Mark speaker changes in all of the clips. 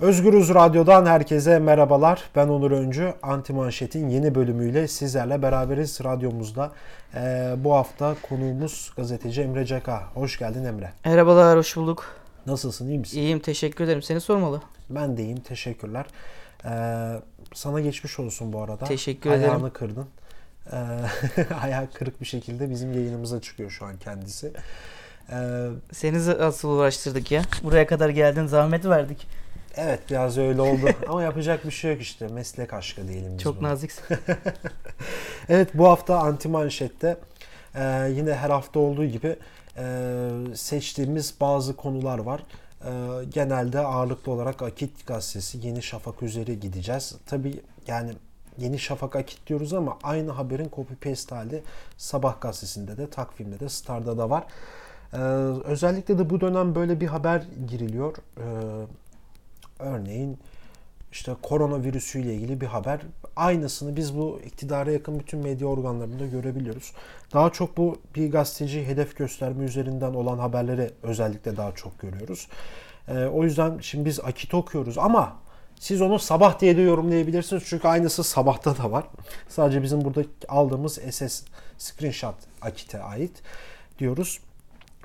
Speaker 1: Özgürüz Radyo'dan herkese merhabalar. Ben Onur Öncü. Anti Manşet'in yeni bölümüyle sizlerle beraberiz radyomuzda. Ee, bu hafta konuğumuz gazeteci Emre Caka. Hoş geldin Emre.
Speaker 2: Merhabalar, hoş bulduk.
Speaker 1: Nasılsın, iyi misin?
Speaker 2: İyiyim, teşekkür ederim. Seni sormalı.
Speaker 1: Ben de iyiyim, teşekkürler. Ee, sana geçmiş olsun bu arada.
Speaker 2: Teşekkür
Speaker 1: Ayağını
Speaker 2: ederim.
Speaker 1: Ayağını kırdın. Ee, ayağı kırık bir şekilde bizim yayınımıza çıkıyor şu an kendisi.
Speaker 2: Ee, Seni asıl uğraştırdık ya. Buraya kadar geldin, zahmet verdik.
Speaker 1: Evet biraz öyle oldu ama yapacak bir şey yok işte meslek aşkı diyelim biz
Speaker 2: Çok
Speaker 1: buna.
Speaker 2: naziksin.
Speaker 1: evet bu hafta Anti Manşet'te e, yine her hafta olduğu gibi e, seçtiğimiz bazı konular var. E, genelde ağırlıklı olarak Akit gazetesi Yeni Şafak üzeri gideceğiz. Tabi yani Yeni Şafak Akit diyoruz ama aynı haberin copy paste hali Sabah gazetesinde de takvimde de Star'da da var. Ee, özellikle de bu dönem böyle bir haber giriliyor. Ee, örneğin işte koronavirüsüyle ilgili bir haber. Aynısını biz bu iktidara yakın bütün medya organlarında görebiliyoruz. Daha çok bu bir gazeteci hedef gösterme üzerinden olan haberleri özellikle daha çok görüyoruz. Ee, o yüzden şimdi biz Akit okuyoruz ama siz onu sabah diye de yorumlayabilirsiniz. Çünkü aynısı sabahta da var. Sadece bizim burada aldığımız SS screenshot Akit'e ait diyoruz.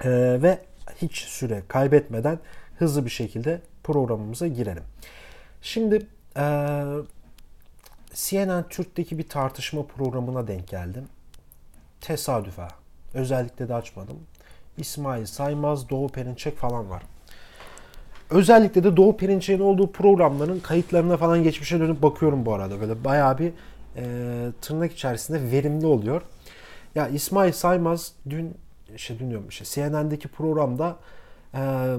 Speaker 1: Ee, ve hiç süre kaybetmeden hızlı bir şekilde programımıza girelim. Şimdi e, CNN Türk'teki bir tartışma programına denk geldim. Tesadüfe. Özellikle de açmadım. İsmail Saymaz, Doğu Perinçek falan var. Özellikle de Doğu Perinçek'in olduğu programların kayıtlarına falan geçmişe dönüp bakıyorum bu arada. Böyle bayağı bir e, tırnak içerisinde verimli oluyor. Ya İsmail Saymaz dün şey dün diyorum işte CNN'deki programda e,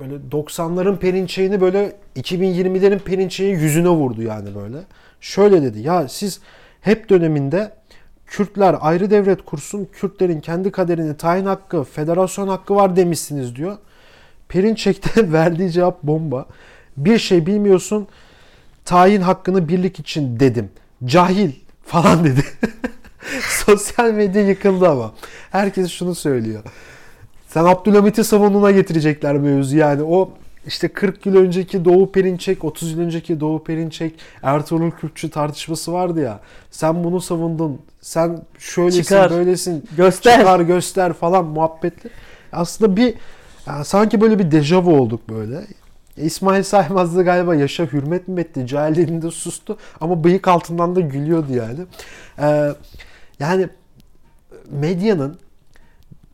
Speaker 1: böyle 90'ların Perinçek'ini böyle 2020'lerin Perinçek'in yüzüne vurdu yani böyle. Şöyle dedi ya siz hep döneminde Kürtler ayrı devlet kursun, Kürtlerin kendi kaderini tayin hakkı, federasyon hakkı var demişsiniz diyor. Perinçek'te verdiği cevap bomba. Bir şey bilmiyorsun, tayin hakkını birlik için dedim. Cahil falan dedi. Sosyal medya yıkıldı ama. Herkes şunu söylüyor. Sen Abdülhamit'i savununa getirecekler mevzu yani. O işte 40 yıl önceki Doğu Perinçek, 30 yıl önceki Doğu Perinçek, Ertuğrul Kürkçü tartışması vardı ya. Sen bunu savundun. Sen şöylesin,
Speaker 2: Çıkar,
Speaker 1: böylesin.
Speaker 2: Göster.
Speaker 1: Çıkar, göster falan muhabbetli. Aslında bir yani sanki böyle bir dejavu olduk böyle. İsmail Saymaz da galiba yaşa hürmet mi etti? Cahilliğinde sustu ama bıyık altından da gülüyordu yani. Ee, yani medyanın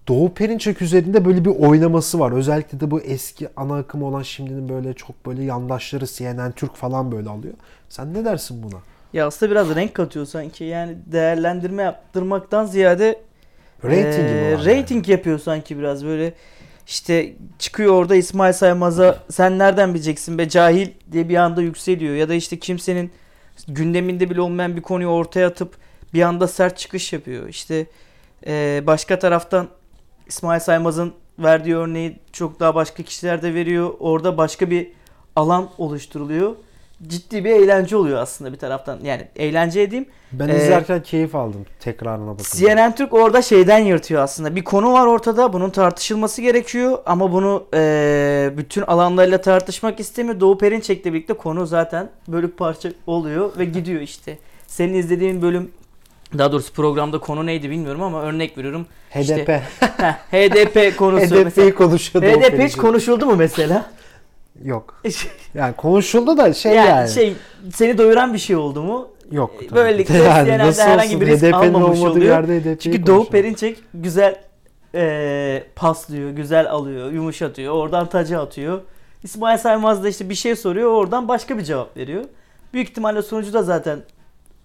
Speaker 1: Doğu Perinçek üzerinde böyle bir oynaması var. Özellikle de bu eski ana akım olan şimdinin böyle çok böyle yandaşları CNN Türk falan böyle alıyor. Sen ne dersin buna?
Speaker 2: Ya aslında biraz renk katıyor sanki. Yani değerlendirme yaptırmaktan ziyade
Speaker 1: Rating var
Speaker 2: rating yapıyor sanki biraz böyle. İşte çıkıyor orada İsmail Saymaz'a sen nereden bileceksin be cahil diye bir anda yükseliyor. Ya da işte kimsenin gündeminde bile olmayan bir konuyu ortaya atıp bir anda sert çıkış yapıyor. İşte eee, başka taraftan İsmail Saymaz'ın verdiği örneği çok daha başka kişiler de veriyor. Orada başka bir alan oluşturuluyor. Ciddi bir eğlence oluyor aslında bir taraftan. Yani eğlence edeyim.
Speaker 1: Ben
Speaker 2: Ee,
Speaker 1: izlerken keyif aldım tekrarına bakınca.
Speaker 2: CNN Türk orada şeyden yırtıyor aslında. Bir konu var ortada. Bunun tartışılması gerekiyor. Ama bunu eee, bütün alanlarıyla tartışmak istemiyor. Doğu Perinçek'le birlikte konu zaten bölük parça oluyor ve gidiyor işte. Senin izlediğin bölüm daha doğrusu programda konu neydi bilmiyorum ama örnek veriyorum.
Speaker 1: HDP.
Speaker 2: Heh, HDP konusu.
Speaker 1: HDP'yi konuşuyordu.
Speaker 2: HDP hiç konuşuldu mu mesela?
Speaker 1: Yok. Yani konuşuldu da şey
Speaker 2: yani,
Speaker 1: yani.
Speaker 2: şey seni doyuran bir şey oldu mu?
Speaker 1: Yok. tabii.
Speaker 2: Böylelikle
Speaker 1: nasıl
Speaker 2: herhangi
Speaker 1: olsun?
Speaker 2: bir risk
Speaker 1: HDP'nin
Speaker 2: almamış oluyor.
Speaker 1: yerde HDP'yi
Speaker 2: Çünkü Doğu. Perinçek güzel eee, paslıyor, güzel alıyor, yumuşatıyor, oradan tacı atıyor. İsmail Saymaz da işte bir şey soruyor, oradan başka bir cevap veriyor. Büyük ihtimalle sonucu da zaten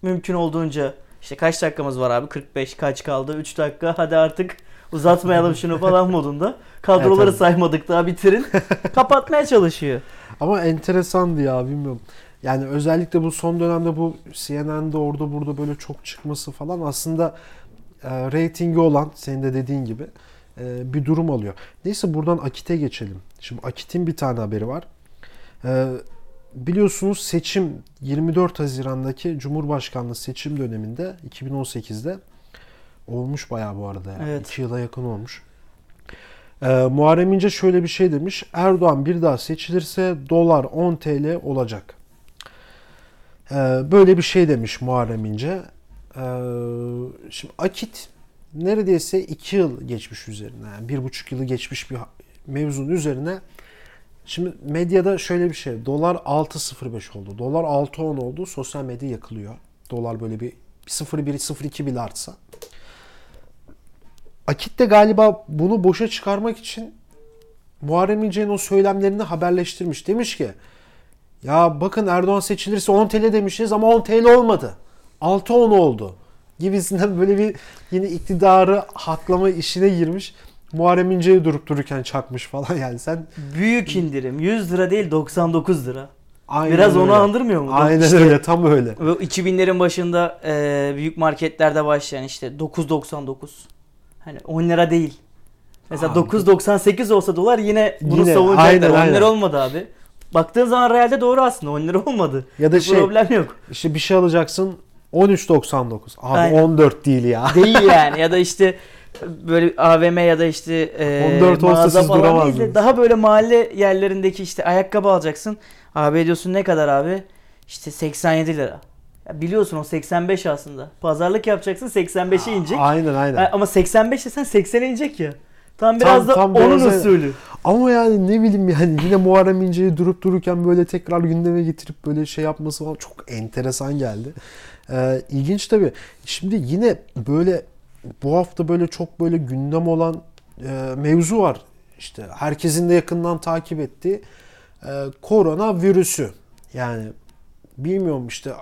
Speaker 2: mümkün olduğunca işte kaç dakikamız var abi? 45 kaç kaldı? 3 dakika. Hadi artık uzatmayalım şunu falan modunda. Kadroları
Speaker 1: Evet,
Speaker 2: saymadık daha bitirin. Kapatmaya çalışıyor.
Speaker 1: Ama enteresandı ya bilmiyorum. Yani özellikle bu son dönemde bu CNN'de orada burada böyle çok çıkması falan aslında e, reytingi olan senin de dediğin gibi e, bir durum alıyor. Neyse buradan Akit'e geçelim. Şimdi Akit'in bir tane haberi var. E, biliyorsunuz seçim 24 Haziran'daki Cumhurbaşkanlığı seçim döneminde 2018'de olmuş bayağı bu arada. Yani.
Speaker 2: Evet.
Speaker 1: İki yıla yakın olmuş. Ee, Muharrem İnce şöyle bir şey demiş. Erdoğan bir daha seçilirse dolar 10 TL olacak. Ee, böyle bir şey demiş Muharrem İnce. Ee, şimdi Akit neredeyse 2 yıl geçmiş üzerine. Yani 1,5 yılı geçmiş bir mevzunun üzerine Şimdi medyada şöyle bir şey. Dolar 6.05 oldu. Dolar 6.10 oldu. Sosyal medya yakılıyor. Dolar böyle bir 0.1 0.2 bile artsa. Akit de galiba bunu boşa çıkarmak için Muharrem İnce'nin o söylemlerini haberleştirmiş. Demiş ki ya bakın Erdoğan seçilirse 10 TL demişiz ama 10 TL olmadı. 6-10 oldu. Gibisinden böyle bir yine iktidarı haklama işine girmiş. Muharrem İnce'yi durup dururken çakmış falan yani sen
Speaker 2: Büyük indirim. 100 lira değil 99 lira.
Speaker 1: aynen
Speaker 2: Biraz onu
Speaker 1: öyle.
Speaker 2: andırmıyor mu?
Speaker 1: Aynen
Speaker 2: İşte
Speaker 1: öyle tam öyle.
Speaker 2: Ve 2000'lerin başında e, büyük marketlerde başlayan işte 9.99. Hani 10 lira değil. Mesela
Speaker 1: Abi.
Speaker 2: 9.98 olsa dolar yine bunu
Speaker 1: Yine,
Speaker 2: savunacaklar.
Speaker 1: aynen,
Speaker 2: 10 lira
Speaker 1: aynen.
Speaker 2: olmadı abi. Baktığın zaman realde doğru aslında 10 lira olmadı.
Speaker 1: Ya da
Speaker 2: Bir
Speaker 1: şey
Speaker 2: problem yok.
Speaker 1: işte bir şey alacaksın 13.99. Abi
Speaker 2: Aynen.
Speaker 1: 14 değil ya.
Speaker 2: Değil yani ya da işte böyle AVM ya da işte e,
Speaker 1: 14 olsa
Speaker 2: mağaza falan değil de daha böyle mahalle yerlerindeki işte ayakkabı alacaksın. Abi diyorsun ne kadar abi? İşte 87 lira. Ya biliyorsun o 85 aslında. Pazarlık yapacaksın 85'e inecek.
Speaker 1: Aynen aynen.
Speaker 2: Ama 85 desen 80'e inecek ya. Tam
Speaker 1: Tam-
Speaker 2: biraz da
Speaker 1: tam
Speaker 2: onun
Speaker 1: biraz-
Speaker 2: usulü.
Speaker 1: Ama yani ne bileyim yani yine Muharrem İnce'yi durup dururken böyle tekrar gündeme getirip böyle şey yapması falan çok enteresan geldi. Ee, ilginç tabii. Şimdi yine böyle bu hafta böyle çok böyle gündem olan e, mevzu var. İşte herkesin de yakından takip ettiği e, korona virüsü. Yani bilmiyorum işte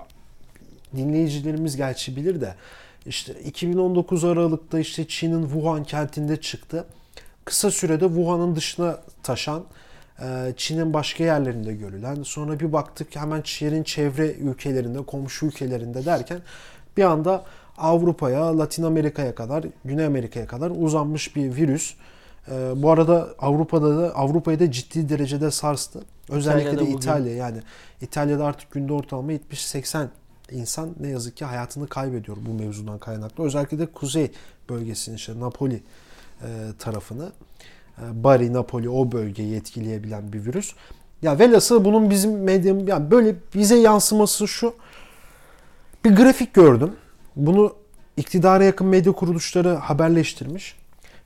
Speaker 1: dinleyicilerimiz gerçi bilir de işte 2019 Aralık'ta işte Çin'in Wuhan kentinde çıktı. Kısa sürede Wuhan'ın dışına taşan e, Çin'in başka yerlerinde görülen sonra bir baktık hemen Çin'in çevre ülkelerinde komşu ülkelerinde derken bir anda Avrupa'ya, Latin Amerika'ya kadar, Güney Amerika'ya kadar uzanmış bir virüs. E, bu arada Avrupa'da da Avrupa'yı da ciddi derecede sarstı. Özellikle
Speaker 2: İtalya'da
Speaker 1: de
Speaker 2: bugün.
Speaker 1: İtalya yani İtalya'da artık günde ortalama 70-80 insan ne yazık ki hayatını kaybediyor bu mevzudan kaynaklı. Özellikle de kuzey bölgesini işte Napoli e, tarafını e, Bari, Napoli o bölgeyi etkileyebilen bir virüs. Ya velhasıl bunun bizim medyam yani böyle bize yansıması şu. Bir grafik gördüm. Bunu iktidara yakın medya kuruluşları haberleştirmiş.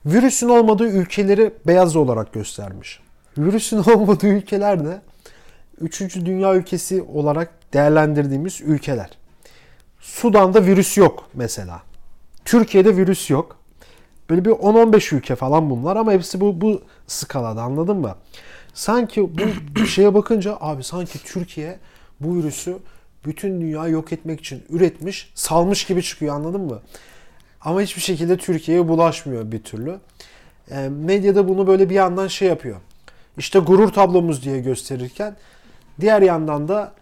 Speaker 1: Virüsün olmadığı ülkeleri beyaz olarak göstermiş. Virüsün olmadığı ülkeler de 3. dünya ülkesi olarak değerlendirdiğimiz ülkeler. Sudan'da virüs yok mesela. Türkiye'de virüs yok. Böyle bir 10-15 ülke falan bunlar ama hepsi bu, bu skalada anladın mı? Sanki bu şeye bakınca abi sanki Türkiye bu virüsü bütün dünyayı yok etmek için üretmiş, salmış gibi çıkıyor anladın mı? Ama hiçbir şekilde Türkiye'ye bulaşmıyor bir türlü. E, medyada bunu böyle bir yandan şey yapıyor. İşte gurur tablomuz diye gösterirken diğer yandan da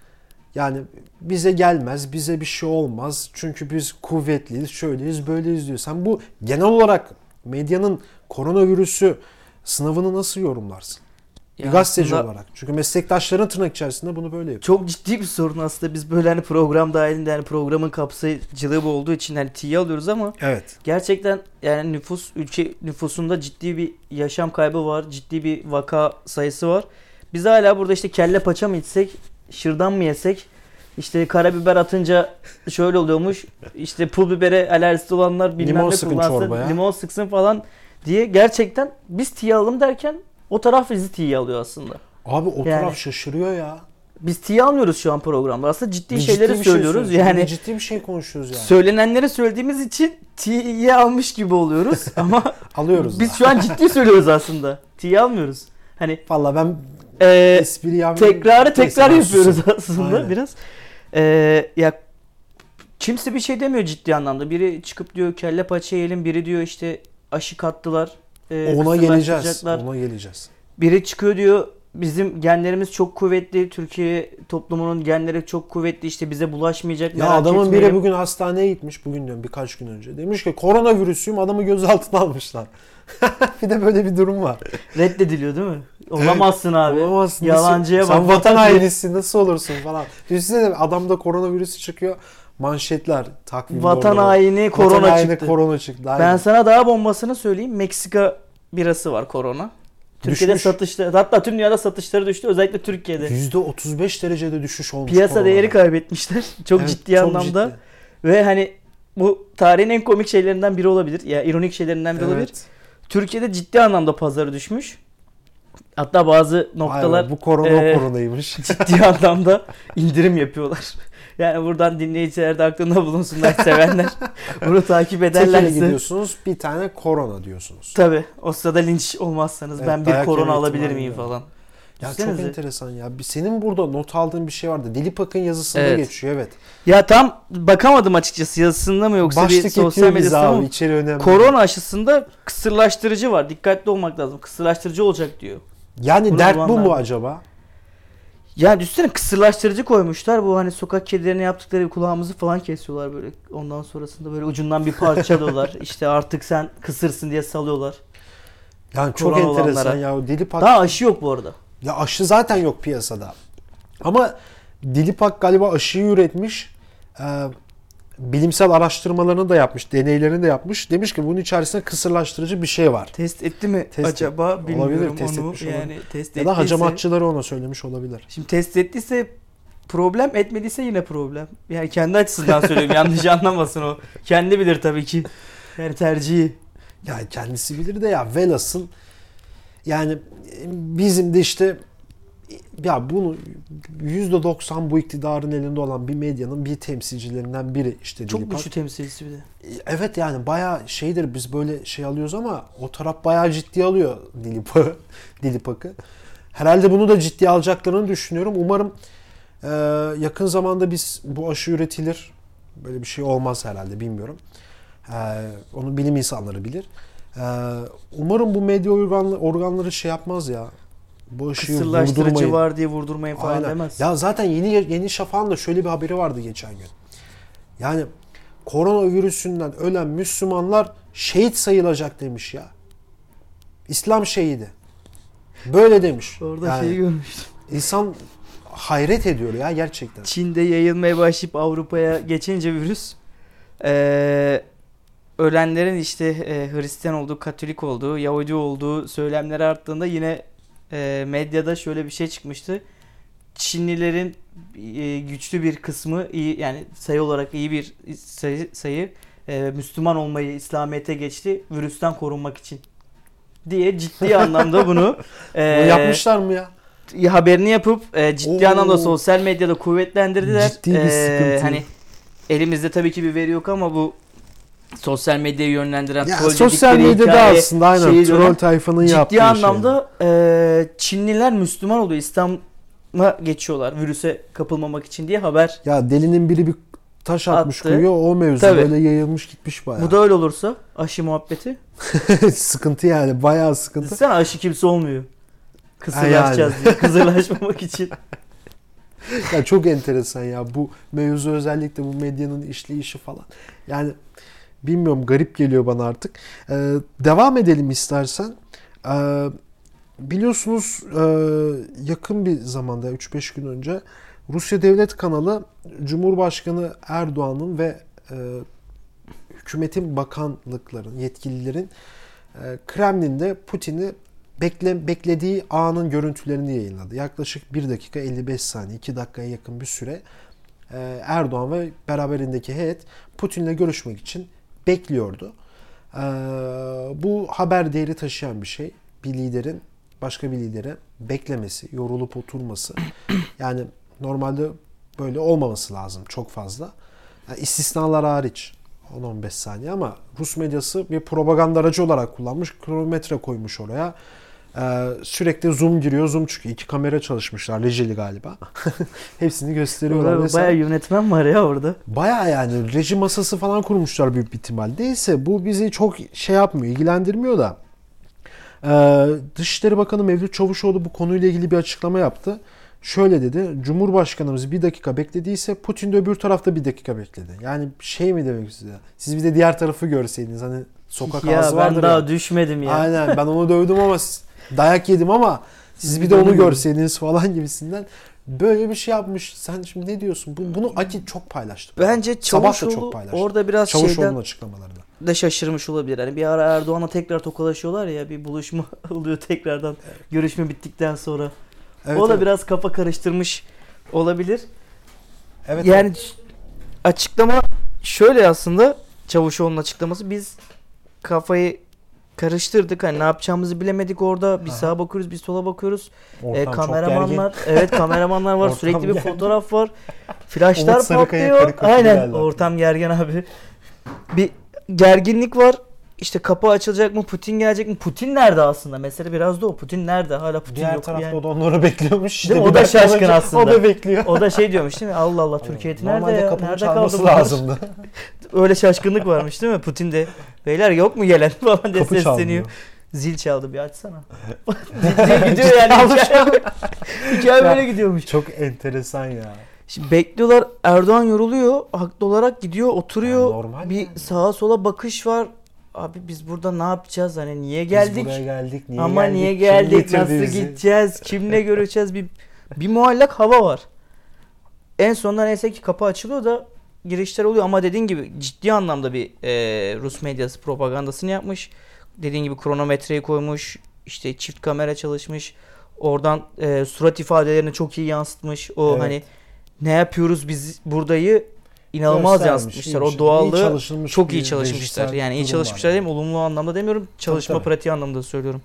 Speaker 1: yani bize gelmez, bize bir şey olmaz. Çünkü biz kuvvetliyiz, şöyleyiz, böyleyiz diyor. Sen bu genel olarak medyanın koronavirüsü sınavını nasıl yorumlarsın? Bir
Speaker 2: Ya
Speaker 1: gazeteci
Speaker 2: aslında
Speaker 1: olarak. Çünkü meslektaşların tırnak içerisinde bunu böyle yapıyor.
Speaker 2: Çok ciddi bir sorun aslında. Biz böyle hani program dahilinde hani programın kapsayıcılığı bu olduğu için hani tiye alıyoruz ama
Speaker 1: Evet.
Speaker 2: gerçekten yani nüfus ülke nüfusunda ciddi bir yaşam kaybı var. Ciddi bir vaka sayısı var. Biz hala burada işte kelle paça mı içsek, şırdan mı yesek, işte karabiber atınca şöyle oluyormuş. İşte pul bibere alerjisi olanlar bilmem
Speaker 1: Limon
Speaker 2: ne kullansın,
Speaker 1: çorbaya.
Speaker 2: limon sıksın falan diye gerçekten biz tiye alalım derken o taraf bizi tiye alıyor aslında.
Speaker 1: Abi o
Speaker 2: Yani-
Speaker 1: taraf şaşırıyor ya.
Speaker 2: Biz tiye almıyoruz şu an programda. Aslında ciddi
Speaker 1: Biz
Speaker 2: şeyleri
Speaker 1: ciddi bir şey
Speaker 2: söylüyoruz.
Speaker 1: söylüyoruz.
Speaker 2: yani
Speaker 1: ciddi bir şey konuşuyoruz yani.
Speaker 2: söylenenleri söylediğimiz için tiye almış gibi oluyoruz ama
Speaker 1: Alıyoruz
Speaker 2: biz
Speaker 1: da.
Speaker 2: şu an ciddi söylüyoruz aslında. Tiye almıyoruz. Hani
Speaker 1: Valla ben
Speaker 2: e,
Speaker 1: espri yapmıyorum.
Speaker 2: tekrarı tekrar yapıyoruz aslında
Speaker 1: Aynen.
Speaker 2: biraz. E, ya kimse bir şey demiyor ciddi anlamda. Biri çıkıp diyor kelle paça yiyelim, biri diyor işte aşı kattılar. E,
Speaker 1: Ona geleceğiz. Ona geleceğiz.
Speaker 2: Biri çıkıyor diyor bizim genlerimiz çok kuvvetli. Türkiye toplumunun genleri çok kuvvetli. işte bize bulaşmayacak.
Speaker 1: Ya adamın
Speaker 2: etmeyelim.
Speaker 1: biri bugün hastaneye gitmiş. Bugün diyorum birkaç gün önce. Demiş ki koronavirüsüyüm adamı gözaltına almışlar. bir de böyle bir durum var.
Speaker 2: Reddediliyor değil mi? Olamazsın abi.
Speaker 1: Olamazsın.
Speaker 2: Yalancıya
Speaker 1: Nasıl-
Speaker 2: bak.
Speaker 1: Sen vatan hainisin nasıl olursun falan. Düşünsene adamda koronavirüsü çıkıyor. Manşetler takvim
Speaker 2: Vatan
Speaker 1: doğru.
Speaker 2: haini korona
Speaker 1: Vatan haini
Speaker 2: çıktı.
Speaker 1: korona çıktı.
Speaker 2: Ben
Speaker 1: Aynen.
Speaker 2: sana daha bombasını söyleyeyim. Meksika birası var korona. Türkiye'de
Speaker 1: Düşmüş.
Speaker 2: satışları hatta tüm dünyada satışları düştü özellikle Türkiye'de.
Speaker 1: %35 derecede düşüş olmuş.
Speaker 2: Piyasa
Speaker 1: koronada.
Speaker 2: değeri kaybetmişler. Çok
Speaker 1: Evet,
Speaker 2: ciddi
Speaker 1: çok
Speaker 2: anlamda.
Speaker 1: ciddi.
Speaker 2: Ve hani bu tarihin en komik şeylerinden biri olabilir. Ya ironik şeylerinden biri olabilir.
Speaker 1: Evet.
Speaker 2: Türkiye'de ciddi anlamda pazarı düşmüş. Hatta bazı noktalar
Speaker 1: be, bu korona
Speaker 2: Ee,
Speaker 1: koronaymış.
Speaker 2: ciddi anlamda indirim yapıyorlar. Yani buradan dinleyiciler de aklında bulunsunlar sevenler. Bunu takip ederlerse.
Speaker 1: gidiyorsunuz bir tane korona diyorsunuz.
Speaker 2: Tabi o sırada linç olmazsanız
Speaker 1: Evet,
Speaker 2: ben bir korona alabilir miyim
Speaker 1: var.
Speaker 2: falan.
Speaker 1: Ya çok
Speaker 2: Düşünsenize.
Speaker 1: enteresan ya. Bir- Senin burada not aldığın bir şey vardı. Dilipak'ın yazısında
Speaker 2: Evet.
Speaker 1: geçiyor evet.
Speaker 2: Ya tam bakamadım açıkçası yazısında mı yoksa bir
Speaker 1: Başlık
Speaker 2: sosyal
Speaker 1: yetiyor bize
Speaker 2: medyasında mı?
Speaker 1: İçeri önemli.
Speaker 2: Korona aşısında kısırlaştırıcı var. Dikkatli olmak lazım. Kısırlaştırıcı olacak diyor.
Speaker 1: Yani
Speaker 2: Bunu
Speaker 1: dert bu mu acaba?
Speaker 2: Ya düşünsene kısırlaştırıcı koymuşlar. Bu hani sokak kedilerine yaptıkları kulağımızı falan kesiyorlar böyle. Ondan sonrasında böyle ucundan bir parça alıyorlar. İşte artık sen kısırsın diye salıyorlar.
Speaker 1: Yani çok
Speaker 2: Korona
Speaker 1: enteresan
Speaker 2: olanlara.
Speaker 1: ya. Dilipak
Speaker 2: Daha aşı yok bu arada.
Speaker 1: ya aşı zaten yok piyasada. Ama Dilipak galiba aşıyı üretmiş. Ee, bilimsel araştırmalarını da yapmış, deneylerini de yapmış. Demiş ki bunun içerisinde kısırlaştırıcı bir şey var.
Speaker 2: Test etti mi
Speaker 1: Test-
Speaker 2: acaba
Speaker 1: Olabilir,
Speaker 2: bilmiyorum
Speaker 1: test
Speaker 2: onu.
Speaker 1: etmiş olabilir.
Speaker 2: Yani test
Speaker 1: Ya da
Speaker 2: ettiyse-
Speaker 1: hacamatçıları ona söylemiş olabilir.
Speaker 2: Şimdi test ettiyse problem etmediyse yine problem. Yani kendi açısından söylüyorum yanlış anlamasın o. Kendi bilir tabii ki. Yani tercihi.
Speaker 1: Ya kendisi bilir de ya velhasıl yani bizim de işte ya bunu %90 bu iktidarın elinde olan bir medyanın bir temsilcilerinden biri işte
Speaker 2: Çok
Speaker 1: Dilipak.
Speaker 2: güçlü temsilcisi bir de.
Speaker 1: Evet yani bayağı şeydir biz böyle şey alıyoruz ama o taraf bayağı ciddi alıyor Dilipak'ı. Dilipak'ı. Herhalde bunu da ciddiye alacaklarını düşünüyorum. Umarım e, yakın zamanda biz bu aşı üretilir. Böyle bir şey olmaz herhalde bilmiyorum. E, onu bilim insanları bilir. E, umarım bu medya organlı, organları şey yapmaz ya. Bu vurdurmayın.
Speaker 2: var diye vurdurmayın falan
Speaker 1: Aynen.
Speaker 2: demez.
Speaker 1: Ya zaten yeni yeni Şafak'ın da şöyle bir haberi vardı geçen gün. Yani koronavirüsünden ölen Müslümanlar şehit sayılacak demiş ya. İslam şehidi. Böyle demiş.
Speaker 2: Orada
Speaker 1: Yani
Speaker 2: şeyi görmüştüm.
Speaker 1: insan hayret ediyor ya gerçekten.
Speaker 2: Çin'de yayılmaya başlayıp Avrupa'ya geçince virüs eee, ölenlerin işte eee, Hristiyan olduğu, Katolik olduğu, Yahudi olduğu söylemleri arttığında yine eee, medyada şöyle bir şey çıkmıştı. Çinlilerin eee, güçlü bir kısmı iyi yani sayı olarak iyi bir sayı, sayı eee, Müslüman olmayı İslamiyet'e geçti virüsten korunmak için diye ciddi anlamda bunu eee,
Speaker 1: yapmışlar mı ya?
Speaker 2: haberini yapıp e, ciddi
Speaker 1: Oo.
Speaker 2: anlamda sosyal medyada kuvvetlendirdiler.
Speaker 1: Ciddi bir
Speaker 2: E,
Speaker 1: sıkıntı.
Speaker 2: Hani elimizde tabii ki bir veri yok ama bu sosyal medyayı yönlendiren
Speaker 1: Ya
Speaker 2: troll
Speaker 1: sosyal medyada
Speaker 2: hikaye
Speaker 1: aslında aynen
Speaker 2: şeyi
Speaker 1: troll tayfanın yaptığı
Speaker 2: ciddi
Speaker 1: şey.
Speaker 2: anlamda e, Çinliler Müslüman oluyor İslam'a geçiyorlar virüse kapılmamak için diye haber.
Speaker 1: Ya delinin biri bir taş atmış
Speaker 2: Attı.
Speaker 1: kuyuya o mevzu
Speaker 2: Tabii.
Speaker 1: böyle yayılmış gitmiş bayağı.
Speaker 2: Bu da öyle olursa aşı muhabbeti.
Speaker 1: sıkıntı yani bayağı sıkıntı.
Speaker 2: Sen aşı kimse olmuyor. Kısırlaşacağız diye. Kısırlaşmamak için.
Speaker 1: Ya çok enteresan ya bu mevzu özellikle bu medyanın işleyişi falan. Yani bilmiyorum garip geliyor bana artık. Ee, devam edelim istersen. Ee, biliyorsunuz e, yakın bir zamanda 3-5 gün önce Rusya Devlet Kanalı Cumhurbaşkanı Erdoğan'ın ve e, hükümetin bakanlıkların, yetkililerin e, Kremlin'de Putin'i bekle, beklediği anın görüntülerini yayınladı. Yaklaşık 1 dakika 55 saniye, 2 dakikaya yakın bir süre e, Erdoğan ve beraberindeki heyet Putin'le görüşmek için bekliyordu. E, bu haber değeri taşıyan bir şey. Bir liderin başka bir lidere beklemesi, yorulup oturması. Yani normalde böyle olmaması lazım çok fazla. Yani istisnalar hariç 10-15 saniye ama Rus medyası bir propaganda aracı olarak kullanmış. Kronometre koymuş oraya. Ee, sürekli zoom giriyor, zoom çıkıyor. İki kamera çalışmışlar. Rejili galiba. Hepsini gösteriyorlar.
Speaker 2: Orada bayağı yönetmen var ya orada.
Speaker 1: Baya yani reji masası falan kurmuşlar büyük bir ihtimal. Neyse bu bizi çok şey yapmıyor, ilgilendirmiyor da. Ee, Dışişleri Bakanı Mevlüt Çavuşoğlu bu konuyla ilgili bir açıklama yaptı. Şöyle dedi, Cumhurbaşkanımız bir dakika beklediyse Putin de öbür tarafta bir dakika bekledi. Yani şey mi demek size? Siz bir de diğer tarafı görseydiniz hani sokak
Speaker 2: ya
Speaker 1: ağzı
Speaker 2: ben
Speaker 1: vardır
Speaker 2: daha
Speaker 1: ya.
Speaker 2: düşmedim ya.
Speaker 1: Aynen ben onu dövdüm ama dayak yedim ama siz bir de onu görseydiniz falan gibisinden. Böyle bir şey yapmış. Sen şimdi ne diyorsun? Bu- Bunu Aki çok paylaştı.
Speaker 2: Bence
Speaker 1: da çok
Speaker 2: Çavuşoğlu
Speaker 1: paylaştı.
Speaker 2: orada biraz
Speaker 1: Çavuşoğlu'nun
Speaker 2: şeyden
Speaker 1: açıklamalarını.
Speaker 2: da şaşırmış olabilir. Hani bir ara Erdoğan'la tekrar tokalaşıyorlar ya bir buluşma oluyor tekrardan görüşme bittikten sonra.
Speaker 1: Evet,
Speaker 2: o da
Speaker 1: evet.
Speaker 2: biraz kafa karıştırmış olabilir.
Speaker 1: Evet,
Speaker 2: yani
Speaker 1: evet.
Speaker 2: açıklama şöyle aslında Çavuşoğlu'nun açıklaması biz kafayı karıştırdık. Hani ne yapacağımızı bilemedik orada. Bir sağa bakıyoruz bir sola bakıyoruz.
Speaker 1: Ortam
Speaker 2: e, kameramanlar evet kameramanlar var sürekli bir
Speaker 1: gergin.
Speaker 2: fotoğraf var. Flaşlar patlıyor. aynen
Speaker 1: geldi
Speaker 2: ortam gergin abi. Bir gerginlik var işte kapı açılacak mı Putin gelecek mi Putin nerede aslında mesela biraz da o Putin nerede hala Putin
Speaker 1: Diğer
Speaker 2: yok
Speaker 1: tarafta
Speaker 2: yani.
Speaker 1: o da onları bekliyormuş. İşte
Speaker 2: Değil mi? O da şaşkın
Speaker 1: önce
Speaker 2: aslında.
Speaker 1: O da bekliyor.
Speaker 2: O da şey diyormuş değil mi? Allah Allah Türkiye heyeti nerede
Speaker 1: Normalde
Speaker 2: ya? Nerede kaldı
Speaker 1: çalması
Speaker 2: bunlar?
Speaker 1: lazımdı.
Speaker 2: Öyle şaşkınlık varmış değil mi? Putin de beyler yok mu gelen falan diye sesleniyor.
Speaker 1: çalmıyor.
Speaker 2: Zil çaldı bir açsana. Ciddi gidiyor yani. Hikaye, hikaye böyle gidiyormuş.
Speaker 1: Çok enteresan ya.
Speaker 2: Şimdi bekliyorlar Erdoğan yoruluyor. Haklı olarak gidiyor oturuyor.
Speaker 1: Yani normal
Speaker 2: bir
Speaker 1: yani.
Speaker 2: sağa sola bakış var. Abi biz burada ne yapacağız? Hani niye
Speaker 1: Biz
Speaker 2: geldik?
Speaker 1: buraya geldik. Niye
Speaker 2: Ama
Speaker 1: geldik?
Speaker 2: niye geldik? Nasıl
Speaker 1: bizi?
Speaker 2: gideceğiz? Kimle görüşeceğiz? Bir bir muallak hava var. En sonunda neyse ki kapı açılıyor da girişler oluyor ama dediğin gibi ciddi anlamda bir e, Rus medyası propagandasını yapmış. Dediğin gibi kronometreyi koymuş. işte çift kamera çalışmış. Oradan e, surat ifadelerini çok iyi yansıtmış. O
Speaker 1: Evet.
Speaker 2: hani ne yapıyoruz biz buradayı inanılmaz yansıtmışlar. O
Speaker 1: şey.
Speaker 2: doğallığı
Speaker 1: İyi
Speaker 2: çok iyi çalışmışlar. Yani iyi çalışmışlar mi? Olumlu anlamda demiyorum. Çalışma
Speaker 1: tabii.
Speaker 2: pratiği anlamda söylüyorum.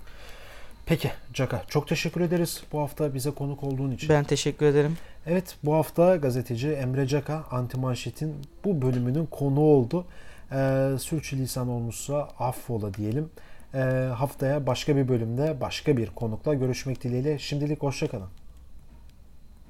Speaker 1: Peki Caka çok teşekkür ederiz bu hafta bize konuk olduğun için.
Speaker 2: Ben teşekkür ederim.
Speaker 1: Evet bu hafta gazeteci Emre Caka Antimanşet'in bu bölümünün konuğu oldu. Ee, sürçülisan olmuşsa affola diyelim. Ee, haftaya başka bir bölümde başka bir konukla görüşmek dileğiyle. Şimdilik hoşçakalın.